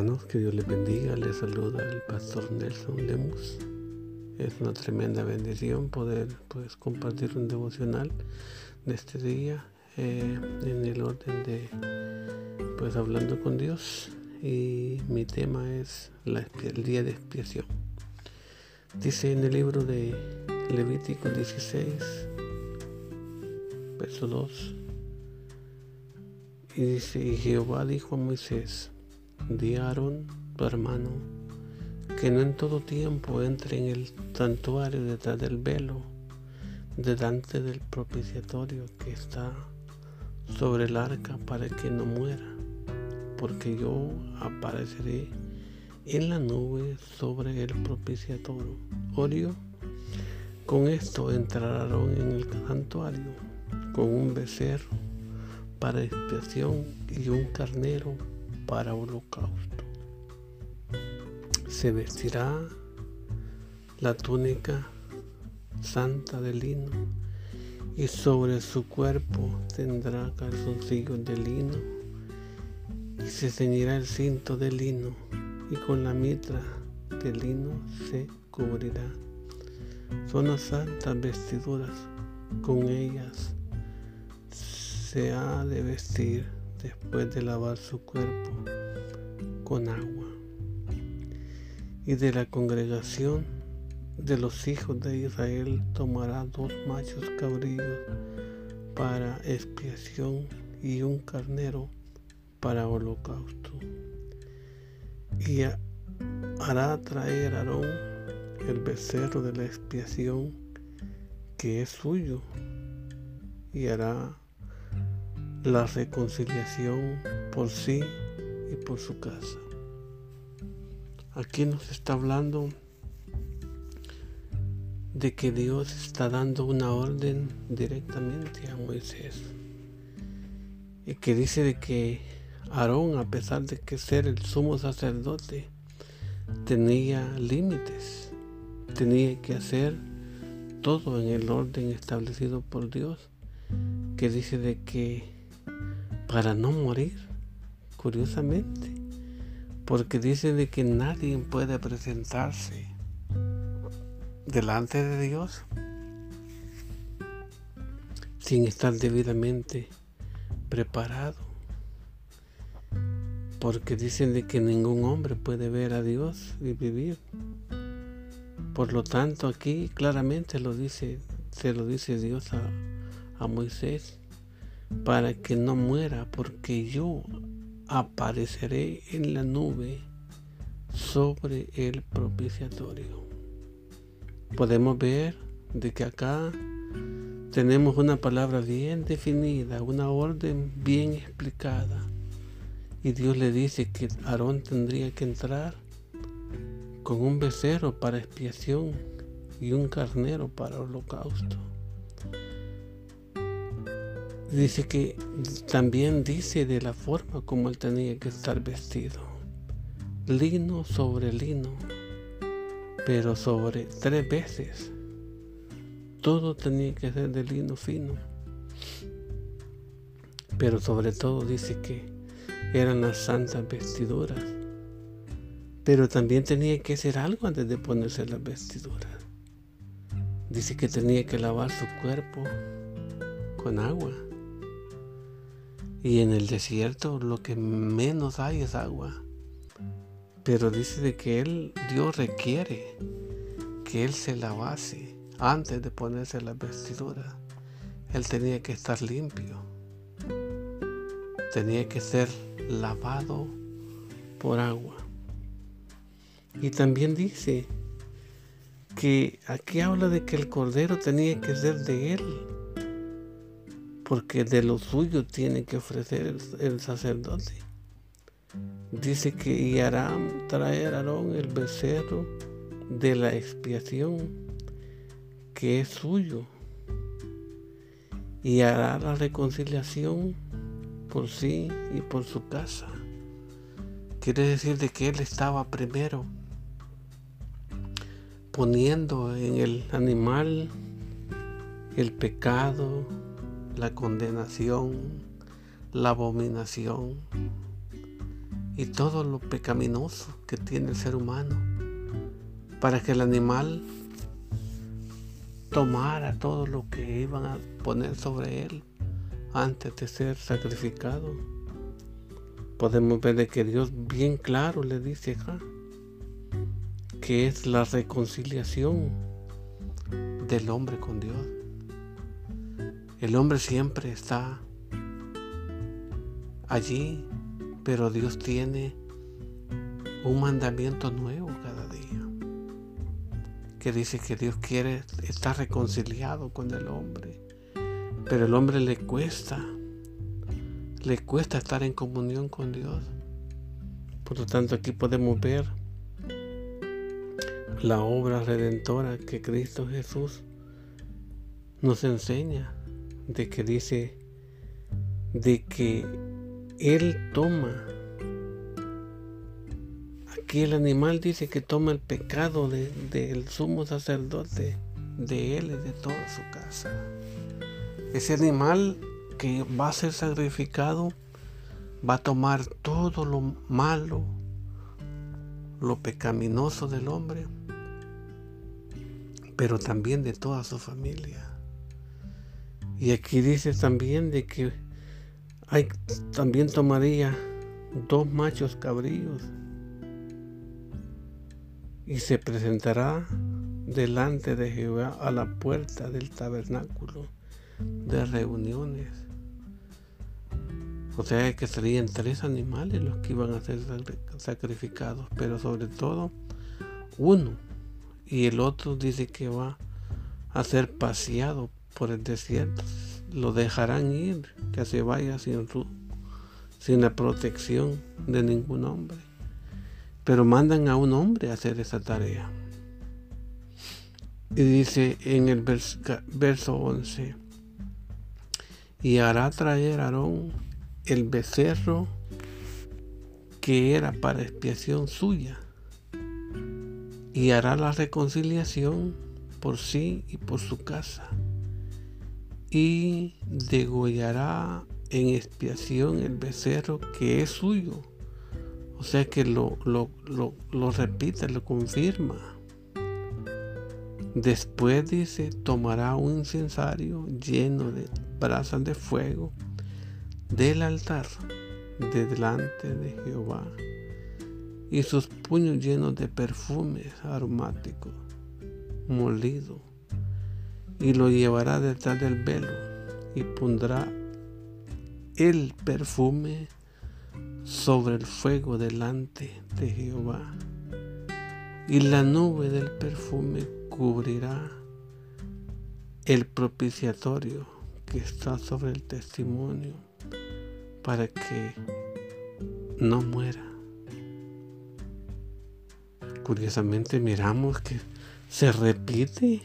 Que Dios les bendiga. Les saluda el pastor Nelson Lemus. Es una tremenda bendición poder pues, compartir un devocional de este día eh, en el orden de pues hablando con Dios y mi tema es el día de expiación. Dice en el libro de Levítico 16, verso 2, y dice, y Jehová dijo a Moisés, di tu hermano, que no en todo tiempo entre en el santuario detrás del velo, delante del propiciatorio que está sobre el arca para que no muera, porque yo apareceré en la nube sobre el propiciatorio. Orio, con esto entraron en el santuario con un becerro para expiación y un carnero para holocausto. Se vestirá la túnica santa de lino y sobre su cuerpo tendrá calzoncillos de lino y se ceñirá el cinto de lino y con la mitra de lino se cubrirá. Son las santas vestiduras, con ellas se ha de vestir después de lavar su cuerpo con agua. Y de la congregación de los hijos de Israel tomará dos machos cabrillos para expiación y un carnero para holocausto. Y hará traer a Aarón el becerro de la expiación que es suyo y hará la reconciliación por sí y por su casa. Aquí nos está hablando de que Dios está dando una orden directamente a Moisés y que dice de que Aarón, a pesar de que ser el sumo sacerdote, tenía límites, tenía que hacer todo en el orden establecido por Dios, que dice de que para no morir, curiosamente, porque dice de que nadie puede presentarse delante de Dios sin estar debidamente preparado. Porque dicen de que ningún hombre puede ver a Dios y vivir. Por lo tanto, aquí claramente lo dice, se lo dice Dios a, a Moisés, para que no muera, porque yo apareceré en la nube sobre el propiciatorio podemos ver de que acá tenemos una palabra bien definida, una orden bien explicada. Y Dios le dice que Aarón tendría que entrar con un becerro para expiación y un carnero para holocausto. Dice que también dice de la forma como él tenía que estar vestido. Lino sobre lino pero sobre tres veces. Todo tenía que ser de lino fino. Pero sobre todo dice que eran las santas vestiduras. Pero también tenía que hacer algo antes de ponerse las vestiduras. Dice que tenía que lavar su cuerpo con agua. Y en el desierto lo que menos hay es agua. Pero dice de que él, Dios requiere que él se lavase antes de ponerse la vestidura. Él tenía que estar limpio. Tenía que ser lavado por agua. Y también dice que aquí habla de que el cordero tenía que ser de él, porque de lo suyo tiene que ofrecer el, sacerdote. Dice que y hará traer Aarón el becerro de la expiación que es suyo y hará la reconciliación por sí y por su casa. Quiere decir de que él estaba primero poniendo en el animal el pecado, la condenación, la abominación y todo lo pecaminoso que tiene el ser humano para que el animal tomara todo lo que iban a poner sobre él antes de ser sacrificado. Podemos ver de que Dios bien claro le dice acá que es la reconciliación del hombre con Dios. El hombre siempre está allí, pero Dios tiene un mandamiento nuevo cada día, que dice que Dios quiere estar reconciliado con el hombre, pero el hombre le cuesta, le cuesta estar en comunión con Dios. Por lo tanto, aquí podemos ver la obra redentora que Cristo Jesús nos enseña de que dice de que Él toma aquí el animal dice que toma el pecado del sumo sacerdote de él y de toda su casa. Ese animal que va a ser sacrificado va a tomar todo lo malo lo pecaminoso del hombre pero también de toda su familia y aquí dice también de que hay, también tomaría dos machos cabríos y se presentará delante de Jehová a la puerta del tabernáculo de reuniones. O sea que serían tres animales los que iban a ser sacrificados, pero sobre todo uno. Y el otro dice que va a ser paseado por el desierto. Lo dejarán ir, que se vaya sin, sin la protección de ningún hombre. Pero mandan a un hombre a hacer esa tarea. Y dice en el verso 11, y hará traer a Aarón el becerro que era para expiación suya, y hará la reconciliación por sí y por su casa y degollará en expiación el becerro que es suyo. O sea que lo, lo, lo, repite, lo confirma. Después dice, tomará un incensario lleno de brasas de fuego del altar de delante de Jehová y sus puños llenos de perfumes aromáticos molido y lo llevará detrás del velo y pondrá el perfume sobre el fuego delante de Jehová. Y la nube del perfume cubrirá el propiciatorio que está sobre el testimonio para que no muera. Curiosamente miramos que se repite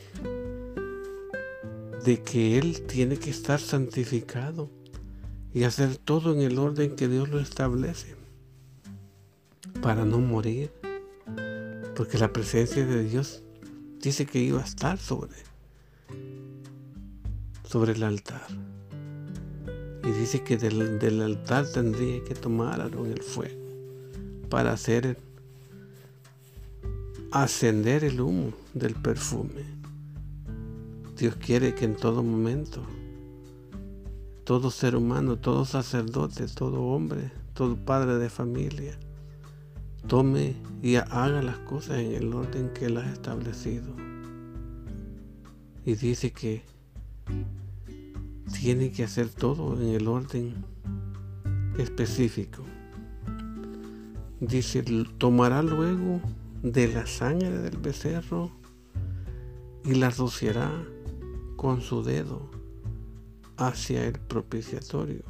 de que Él tiene que estar santificado y hacer todo en el orden que Dios lo establece para no morir. Porque la presencia de Dios dice que iba a estar sobre, sobre el altar. Y dice que del, del altar tendría que tomar en el fuego para hacer ascender el humo del perfume. Dios quiere que en todo momento, todo ser humano, todo sacerdote, todo hombre, todo padre de familia, tome y haga las cosas en el orden que Él ha establecido. Y dice que tiene que hacer todo en el orden específico. Dice, tomará luego de la sangre del becerro y la rociará con su dedo hacia el propiciatorio,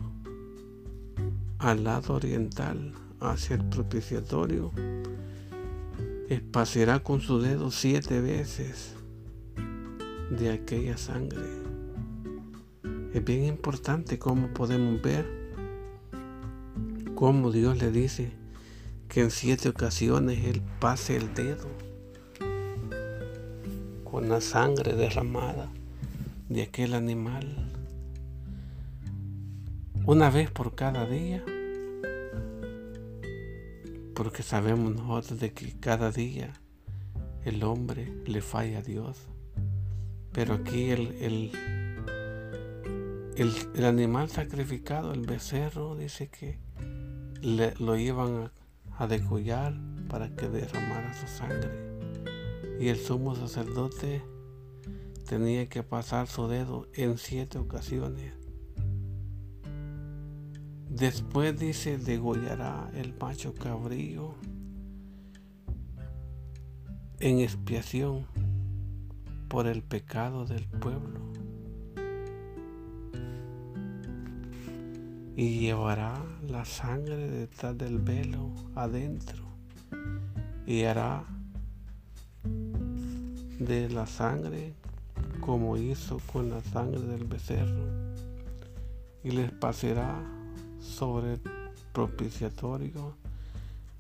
al lado oriental hacia el propiciatorio, espaciará con su dedo siete veces de aquella sangre. Es bien importante cómo podemos ver cómo Dios le dice que en siete ocasiones Él pase el dedo con la sangre derramada de aquel animal una vez por cada día Porque sabemos nosotros de que cada día el hombre le falla a Dios. Pero aquí el, el, el, animal sacrificado, el becerro, dice que lo iban a, a degollar para que derramara su sangre. Y el sumo sacerdote tenía que pasar su dedo en siete ocasiones. Después dice, degollará el macho cabrío en expiación por el pecado del pueblo. Y llevará la sangre detrás del velo adentro y hará de la sangre como hizo con la sangre del becerro y les pasará sobre el propiciatorio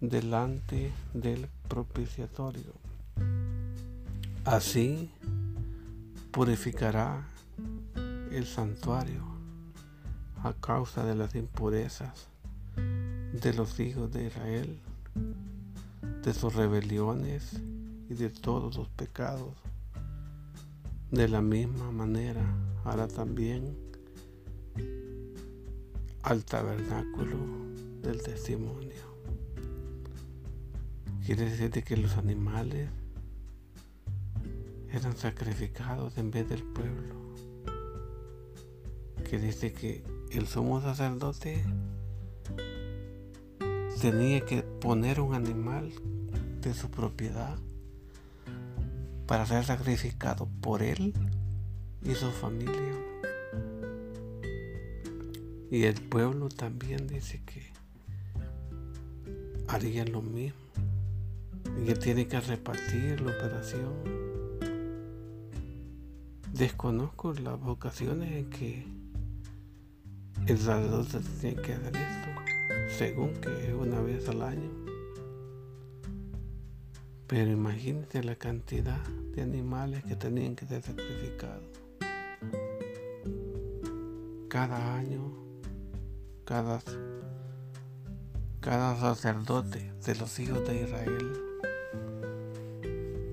delante del propiciatorio. Así purificará el santuario a causa de las impurezas de los hijos de Israel, de sus rebeliones y de todos los pecados. De la misma manera hará también al tabernáculo del testimonio. Quiere decir que los animales eran sacrificados en vez del pueblo. Que dice que el sumo sacerdote tenía que poner un animal de su propiedad para ser sacrificado por él y su familia. Y el pueblo también dice que haría lo mismo. Y tiene que repartir la operación. Desconozco las ocasiones en que el sacerdote tiene que hacer esto, según que es una vez al año. Pero imagínate la cantidad de animales que tenían que ser sacrificados. Cada año, cada, cada sacerdote de los hijos de Israel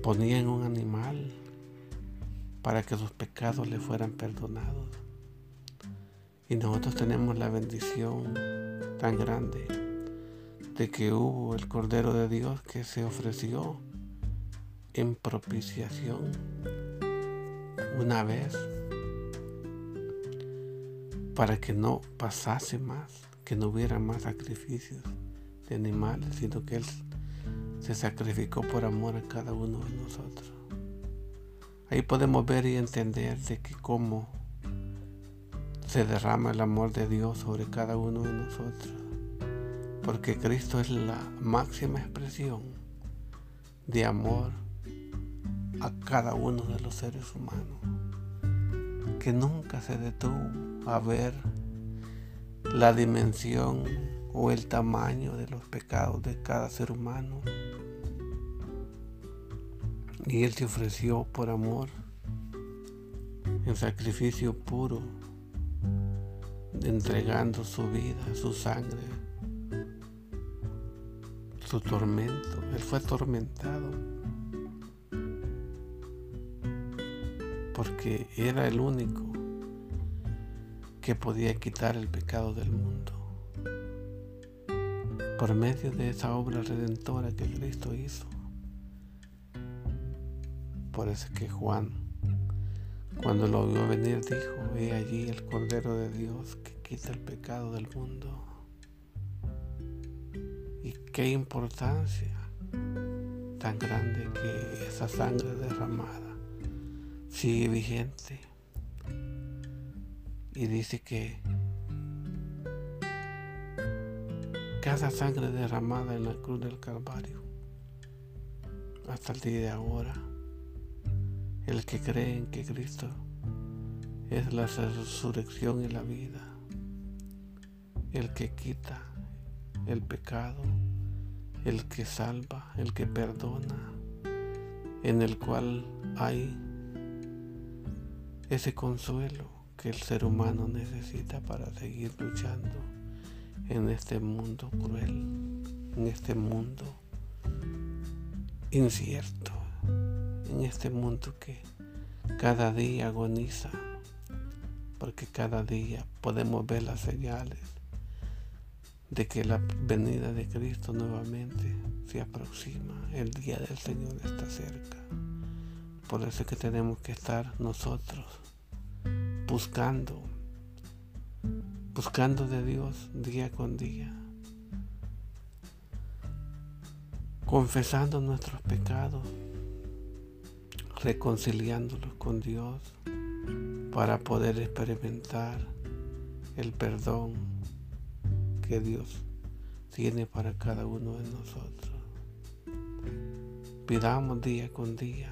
ponían un animal para que sus pecados le fueran perdonados. Y nosotros tenemos la bendición tan grande de que hubo el Cordero de Dios que se ofreció en propiciación una vez para que no pasase más, que no hubiera más sacrificios de animales, sino que Él se sacrificó por amor a cada uno de nosotros. Ahí podemos ver y entender de que cómo se derrama el amor de Dios sobre cada uno de nosotros porque Cristo es la máxima expresión de amor a cada uno de los seres humanos, que nunca se detuvo a ver la dimensión o el tamaño de los pecados de cada ser humano. Y Él se ofreció por amor en sacrificio puro, entregando su vida, su sangre su tormento. Él fue atormentado porque era el único que podía quitar el pecado del mundo. Por medio de esa obra redentora que Cristo hizo. Por eso que Juan, cuando lo vio venir, dijo, he allí el Cordero de Dios que quita el pecado del mundo qué importancia tan grande que esa sangre derramada sigue vigente. Y dice que cada sangre derramada en la cruz del Calvario, hasta el día de ahora, el que cree en que Cristo es la resurrección y la vida, el que quita el pecado, el que salva, el que perdona, en el cual hay ese consuelo que el ser humano necesita para seguir luchando en este mundo cruel. en este mundo incierto, en este mundo que cada día agoniza, porque cada día podemos ver las señales de que la venida de Cristo nuevamente se aproxima, el día del Señor está cerca. Por eso es que tenemos que estar nosotros buscando, buscando de Dios día con día, confesando nuestros pecados, reconciliándolos con Dios para poder experimentar el perdón Dios tiene para cada uno de nosotros. Pidamos día con día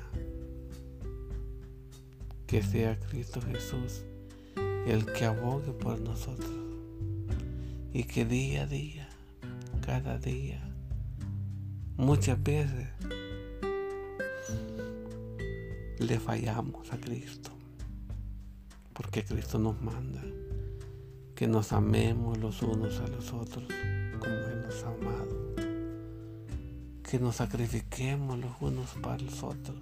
que sea Cristo Jesús el que abogue por nosotros y que día a día, cada día, muchas veces le fallamos a Cristo, porque Cristo nos manda que nos amemos los unos a los otros como Él nos ha amado, que nos sacrifiquemos los unos para los otros,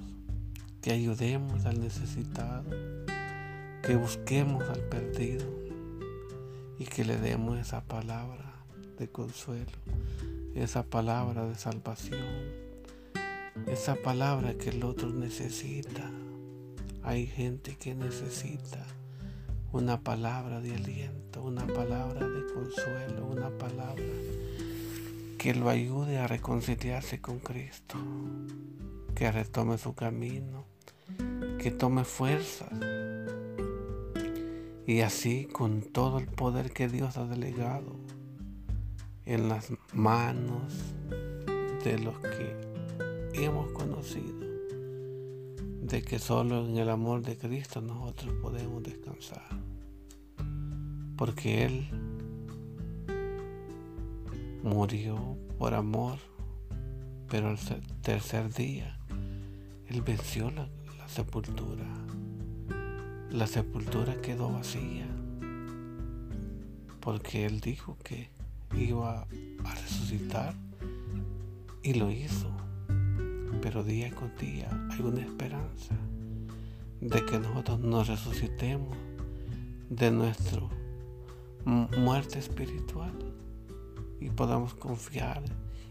que ayudemos al necesitado, que busquemos al perdido. Y que le demos esa palabra de consuelo, esa palabra de salvación. Esa palabra que el otro necesita. Hay gente que necesita una palabra de aliento, una palabra de consuelo, una palabra que lo ayude a reconciliarse con Cristo, que retome su camino, que tome fuerzas y así con todo el poder que Dios ha delegado en las manos de los que hemos conocido de que solo en el amor de Cristo nosotros podemos descansar. Porque Él murió por amor, pero el tercer día Él venció la, la sepultura. La sepultura quedó vacía, porque Él dijo que iba a resucitar y lo hizo pero día con día hay una esperanza de que nosotros nos resucitemos de nuestra muerte espiritual y podamos confiar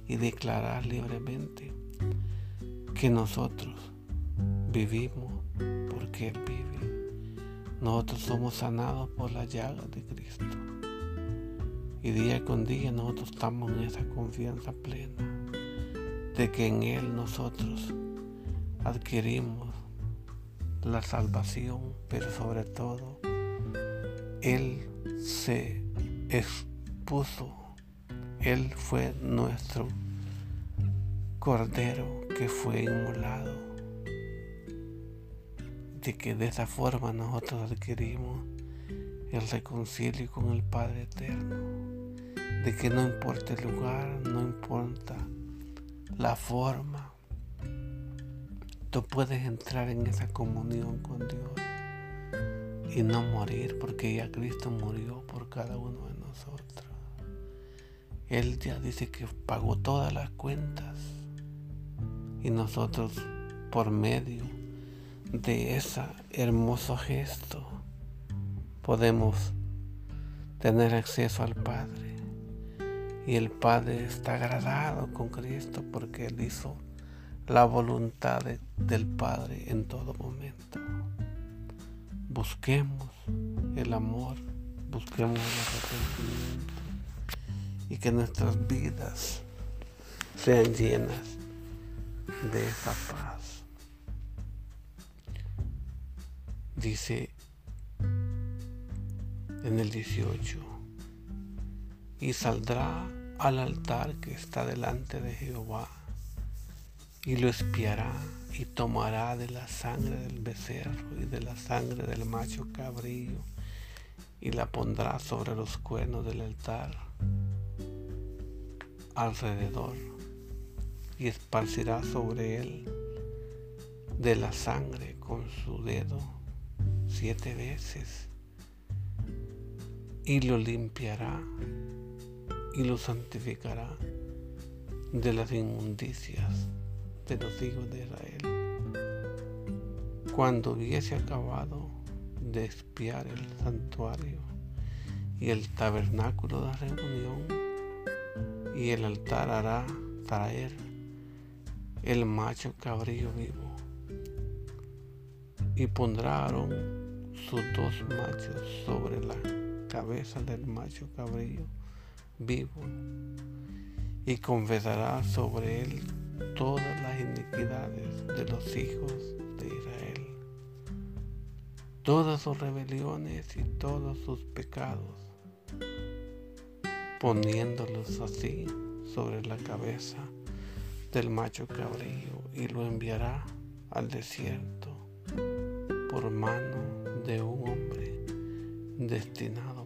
y declarar libremente que nosotros vivimos porque Él vive. Nosotros somos sanados por la llaga de Cristo. Y día con día nosotros estamos en esa confianza plena de que en Él nosotros adquirimos la salvación, pero sobre todo Él se expuso, Él fue nuestro Cordero que fue inmolado, de que de esa forma nosotros adquirimos el reconcilio con el Padre Eterno, de que no importa el lugar, no importa la forma. Tú puedes entrar en esa comunión con Dios y no morir porque ya Cristo murió por cada uno de nosotros. Él ya dice que pagó todas las cuentas y nosotros por medio de ese hermoso gesto podemos tener acceso al Padre. Y el Padre está agradado con Cristo porque Él hizo la voluntad del Padre en todo momento. Busquemos el amor, busquemos el arrepentimiento y que nuestras vidas sean llenas de esa paz. Dice en el 18, y saldrá al altar que está delante de Jehová y lo espiará y tomará de la sangre del becerro y de la sangre del macho cabrillo y la pondrá sobre los cuernos del altar alrededor y esparcirá sobre él de la sangre con su dedo siete veces y lo limpiará y lo santificará de las inmundicias de los hijos de Israel. Cuando hubiese acabado de espiar el santuario y el tabernáculo de reunión, y el altar hará traer el macho cabrillo vivo, y pondrá Aarón sus dos machos sobre la cabeza del macho cabrillo vivo, y confesará sobre él todas las iniquidades de los hijos de Israel, todas sus rebeliones y todos sus pecados, poniéndolos así sobre la cabeza del macho cabrillo y lo enviará al desierto por mano de un hombre destinado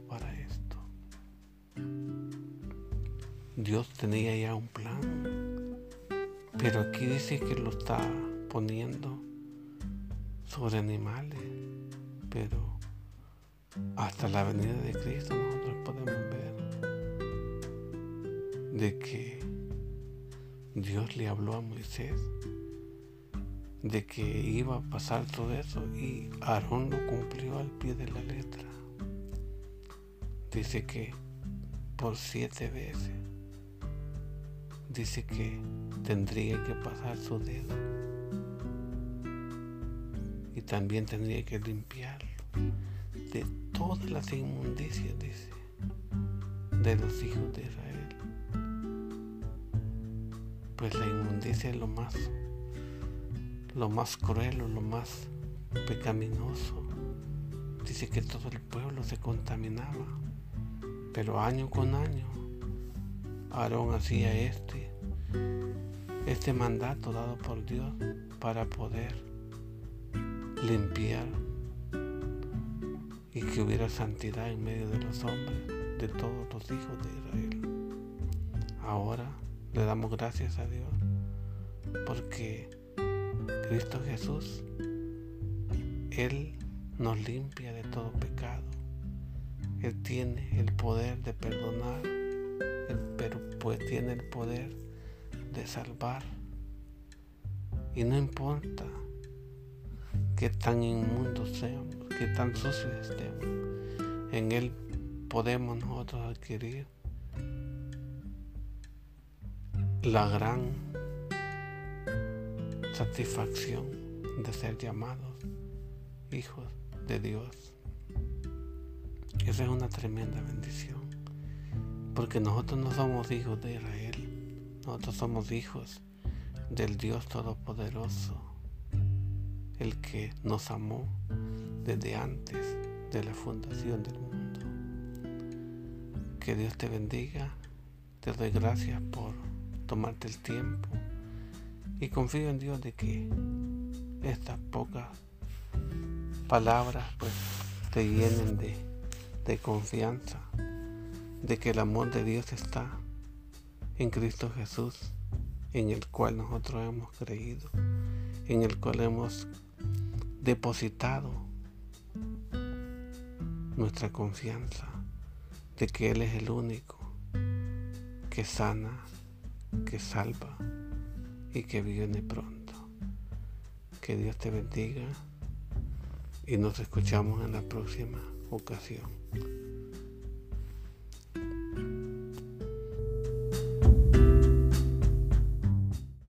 Dios tenía ya un plan pero aquí dice que lo está poniendo sobre animales. Pero hasta la venida de Cristo nosotros podemos ver de que Dios le habló a Moisés de que iba a pasar todo eso y Aarón lo cumplió al pie de la letra. Dice que por siete veces dice que tendría que pasar su dedo y también tendría que limpiarlo de todas las inmundicias, dice, de los hijos de Israel. Pues la inmundicia es lo más, lo más cruel o lo más pecaminoso. Dice que todo el pueblo se contaminaba, pero año con año Aarón hacía este, este mandato dado por Dios para poder limpiar y que hubiera santidad en medio de los hombres, de todos los hijos de Israel. Ahora le damos gracias a Dios porque Cristo Jesús, Él nos limpia de todo pecado. Él tiene el poder de perdonar pero pues tiene el poder de salvar. Y no importa que tan inmundos seamos, que tan sucios estemos, en Él podemos nosotros adquirir la gran satisfacción de ser llamados hijos de Dios. Esa es una tremenda bendición. Porque nosotros no somos hijos de Israel, nosotros somos hijos del Dios Todopoderoso, el que nos amó desde antes de la fundación del mundo. Que Dios te bendiga, te doy gracias por tomarte el tiempo. Y confío en Dios de que estas pocas palabras pues te llenen de, de confianza de que el amor de Dios está en Cristo Jesús, en el cual nosotros hemos creído, en el cual hemos depositado nuestra confianza de que Él es el único que sana, que salva y que viene pronto. Que Dios te bendiga y nos escuchamos en la próxima ocasión.